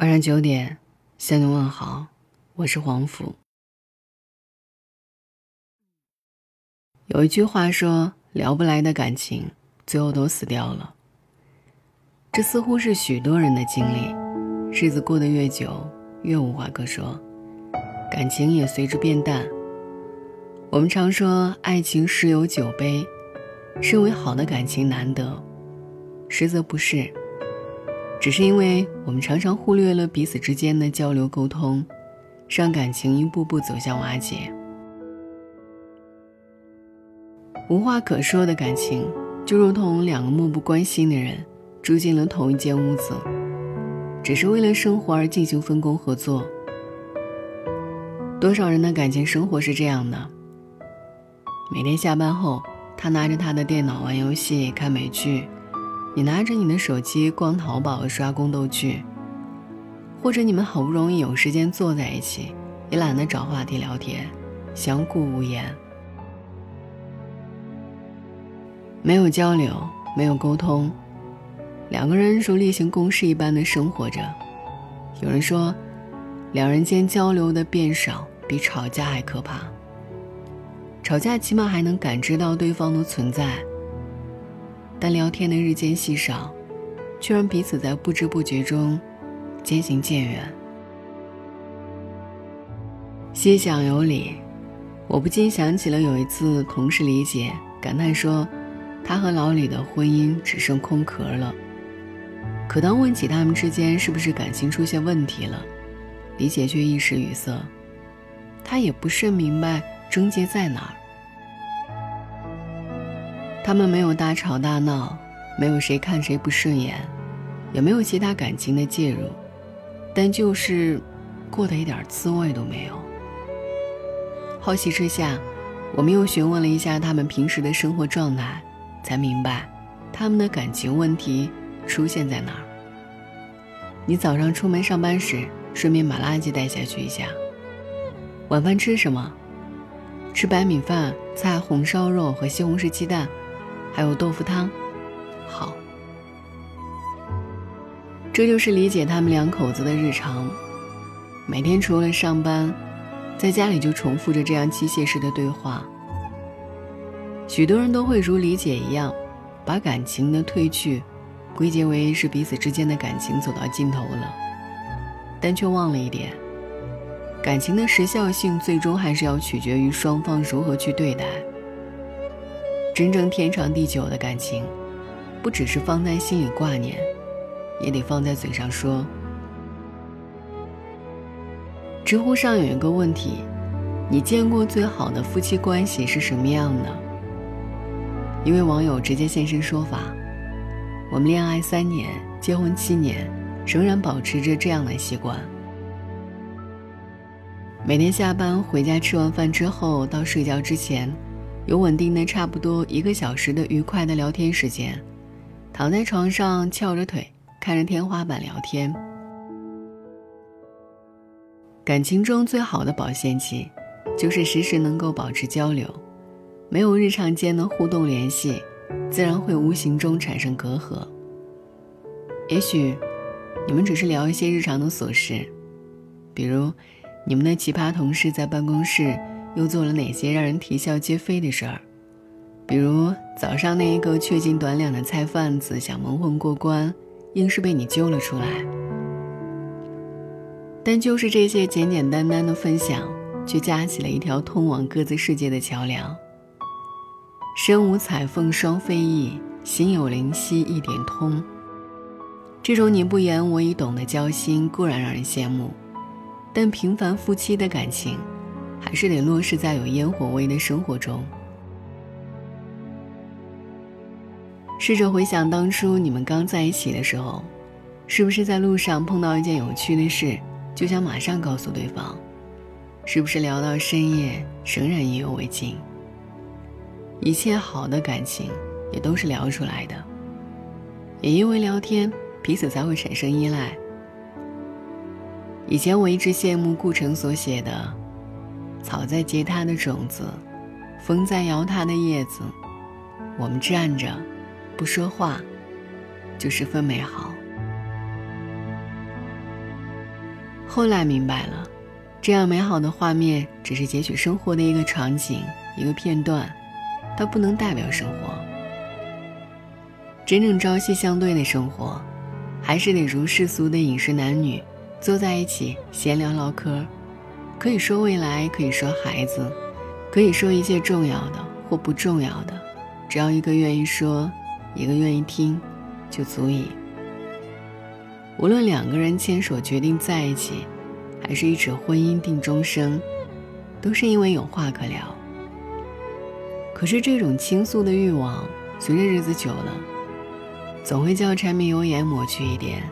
晚上九点，向你问好，我是黄甫。有一句话说，聊不来的感情，最后都死掉了。这似乎是许多人的经历。日子过得越久，越无话可说，感情也随之变淡。我们常说，爱情十有九悲，认为好的感情难得，实则不是。只是因为我们常常忽略了彼此之间的交流沟通，让感情一步步走向瓦解。无话可说的感情，就如同两个漠不关心的人住进了同一间屋子，只是为了生活而进行分工合作。多少人的感情生活是这样的：每天下班后，他拿着他的电脑玩游戏、看美剧。你拿着你的手机逛淘宝刷宫斗剧，或者你们好不容易有时间坐在一起，也懒得找话题聊天，相顾无言，没有交流，没有沟通，两个人如例行公事一般的生活着。有人说，两人间交流的变少，比吵架还可怕。吵架起码还能感知到对方的存在。但聊天的日渐稀少，却让彼此在不知不觉中渐行渐远。心想有理，我不禁想起了有一次同事李姐感叹说，她和老李的婚姻只剩空壳了。可当问起他们之间是不是感情出现问题了，李姐却一时语塞，她也不甚明白症结在哪儿。他们没有大吵大闹，没有谁看谁不顺眼，也没有其他感情的介入，但就是过得一点滋味都没有。好奇之下，我们又询问了一下他们平时的生活状态，才明白他们的感情问题出现在哪儿。你早上出门上班时，顺便把垃圾带下去一下。晚饭吃什么？吃白米饭、菜、红烧肉和西红柿鸡蛋。还有豆腐汤，好。这就是理解他们两口子的日常。每天除了上班，在家里就重复着这样机械式的对话。许多人都会如理解一样，把感情的褪去，归结为是彼此之间的感情走到尽头了，但却忘了一点：感情的时效性最终还是要取决于双方如何去对待。真正天长地久的感情，不只是放在心里挂念，也得放在嘴上说。知乎上有一个问题：你见过最好的夫妻关系是什么样的？一位网友直接现身说法：我们恋爱三年，结婚七年，仍然保持着这样的习惯。每天下班回家吃完饭之后，到睡觉之前。有稳定的差不多一个小时的愉快的聊天时间，躺在床上翘着腿看着天花板聊天。感情中最好的保鲜期，就是时时能够保持交流，没有日常间的互动联系，自然会无形中产生隔阂。也许，你们只是聊一些日常的琐事，比如，你们的奇葩同事在办公室。又做了哪些让人啼笑皆非的事儿？比如早上那一个缺斤短两的菜贩子想蒙混过关，硬是被你揪了出来。但就是这些简简单单的分享，却架起了一条通往各自世界的桥梁。身无彩凤双飞翼，心有灵犀一点通。这种你不言我已懂的交心固然让人羡慕，但平凡夫妻的感情。还是得落实在有烟火味的生活中。试着回想当初你们刚在一起的时候，是不是在路上碰到一件有趣的事，就想马上告诉对方？是不是聊到深夜仍然意犹未尽？一切好的感情也都是聊出来的，也因为聊天，彼此才会产生依赖。以前我一直羡慕顾城所写的。草在结它的种子，风在摇它的叶子，我们站着，不说话，就十分美好。后来明白了，这样美好的画面只是截取生活的一个场景、一个片段，它不能代表生活。真正朝夕相对的生活，还是得如世俗的饮食男女，坐在一起闲聊唠嗑，可以说未来，可以说孩子，可以说一切重要的或不重要的，只要一个愿意说，一个愿意听，就足以。无论两个人牵手决定在一起，还是一纸婚姻定终生，都是因为有话可聊。可是这种倾诉的欲望，随着日子久了，总会叫柴米油盐抹去一点，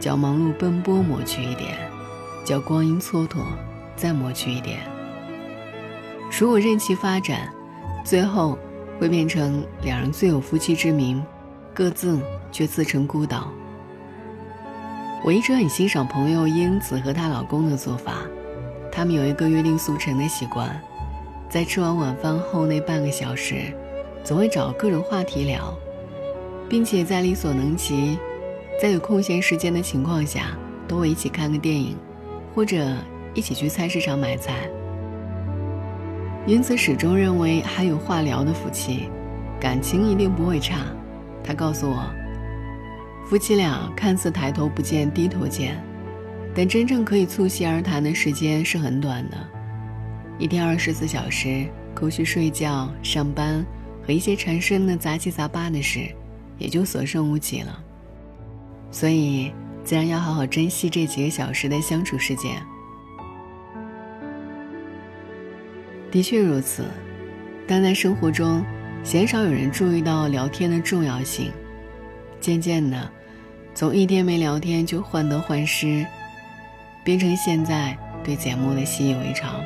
叫忙碌奔波抹去一点，叫光阴蹉跎再抹去一点。如果任其发展，最后会变成两人最有夫妻之名，各自却自成孤岛。我一直很欣赏朋友英子和她老公的做法，他们有一个约定俗成的习惯，在吃完晚饭后那半个小时，总会找各种话题聊，并且在力所能及，在有空闲时间的情况下，都会一起看个电影，或者一起去菜市场买菜。英子始终认为，还有话聊的夫妻，感情一定不会差。她告诉我。夫妻俩看似抬头不见低头见，但真正可以促膝而谈的时间是很短的。一天二十四小时，扣去睡觉、上班和一些缠身的杂七杂八的事，也就所剩无几了。所以，自然要好好珍惜这几个小时的相处时间。的确如此，但在生活中，鲜少有人注意到聊天的重要性。渐渐的。从一天没聊天就患得患失，变成现在对节目的习以为常。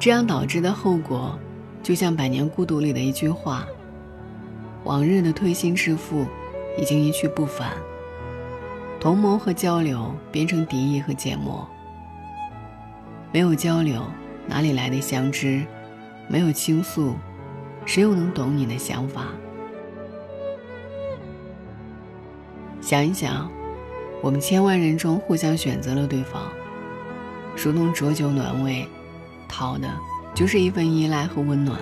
这样导致的后果，就像《百年孤独》里的一句话：“往日的推心置腹，已经一去不返。同谋和交流变成敌意和缄默。没有交流，哪里来的相知？没有倾诉，谁又能懂你的想法？”想一想，我们千万人中互相选择了对方，如同浊酒暖胃，讨的就是一份依赖和温暖。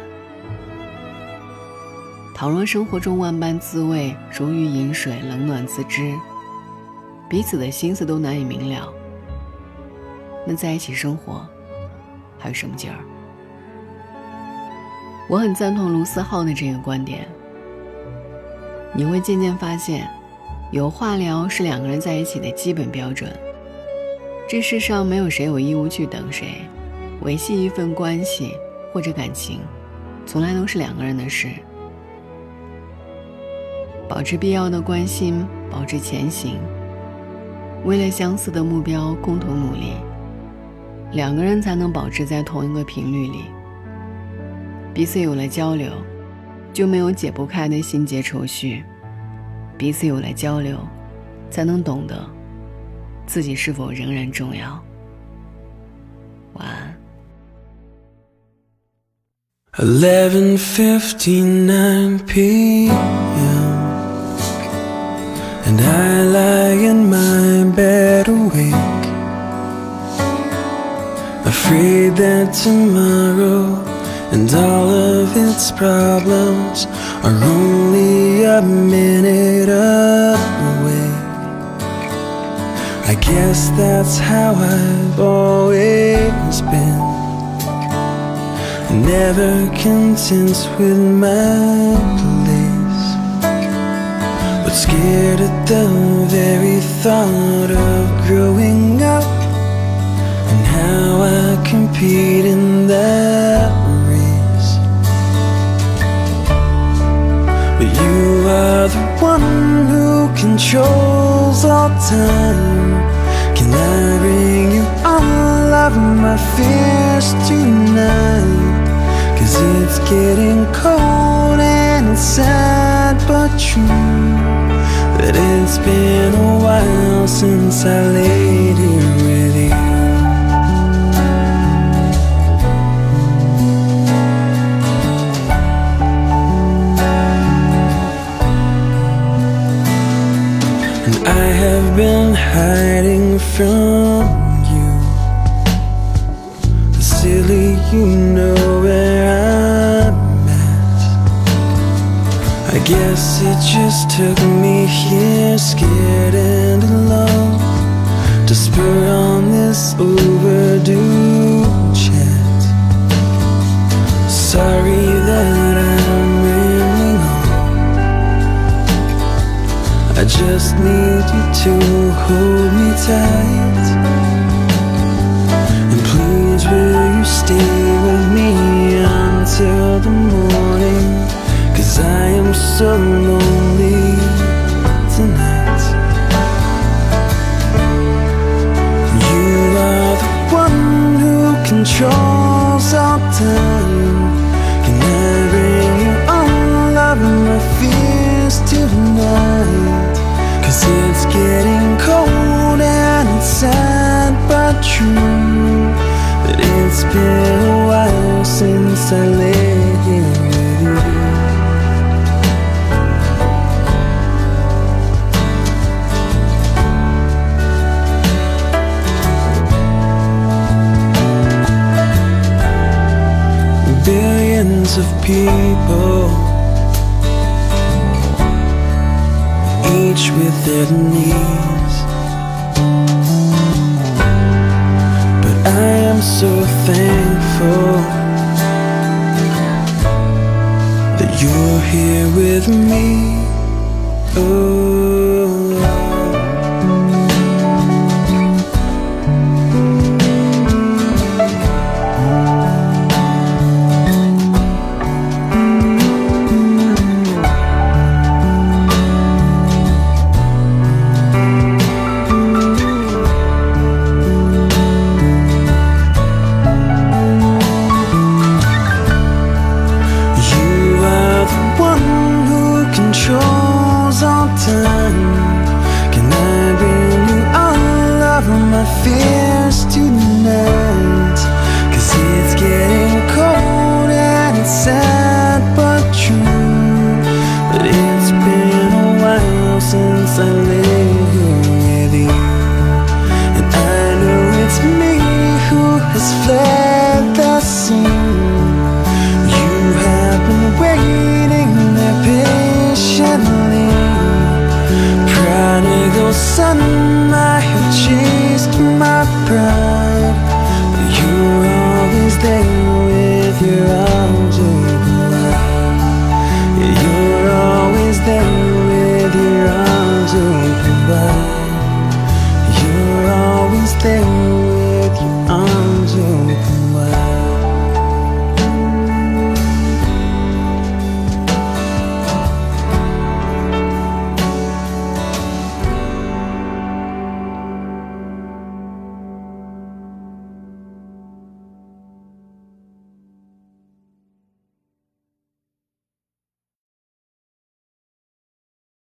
倘若生活中万般滋味如鱼饮水，冷暖自知，彼此的心思都难以明了，那在一起生活还有什么劲儿？我很赞同卢思浩的这个观点，你会渐渐发现。有话聊是两个人在一起的基本标准。这世上没有谁有义务去等谁，维系一份关系或者感情，从来都是两个人的事。保持必要的关心，保持前行，为了相似的目标共同努力，两个人才能保持在同一个频率里。彼此有了交流，就没有解不开的心结愁绪。彼此有了交流，才能懂得自己是否仍然重要。晚安。Eleven fifty nine p.m. and I lie afraid that tomorrow and all of its problems are only a minute away. I guess that's how I've always been. Never content with my place, but scared at the very thought of controls all time Can I bring you all of my fears tonight? Cause it's getting cold and it's sad but true That it's been a while since I laid here hiding from you. Silly, you know where I'm at. I guess it just took me here, scared and alone, to spur on this overdue chat. Sorry I just need you to hold me tight. And please, will you stay with me until the morning? Cause I am so lonely Billions of people, each with their needs. But I am so thankful that you're here with me. Oh. fears to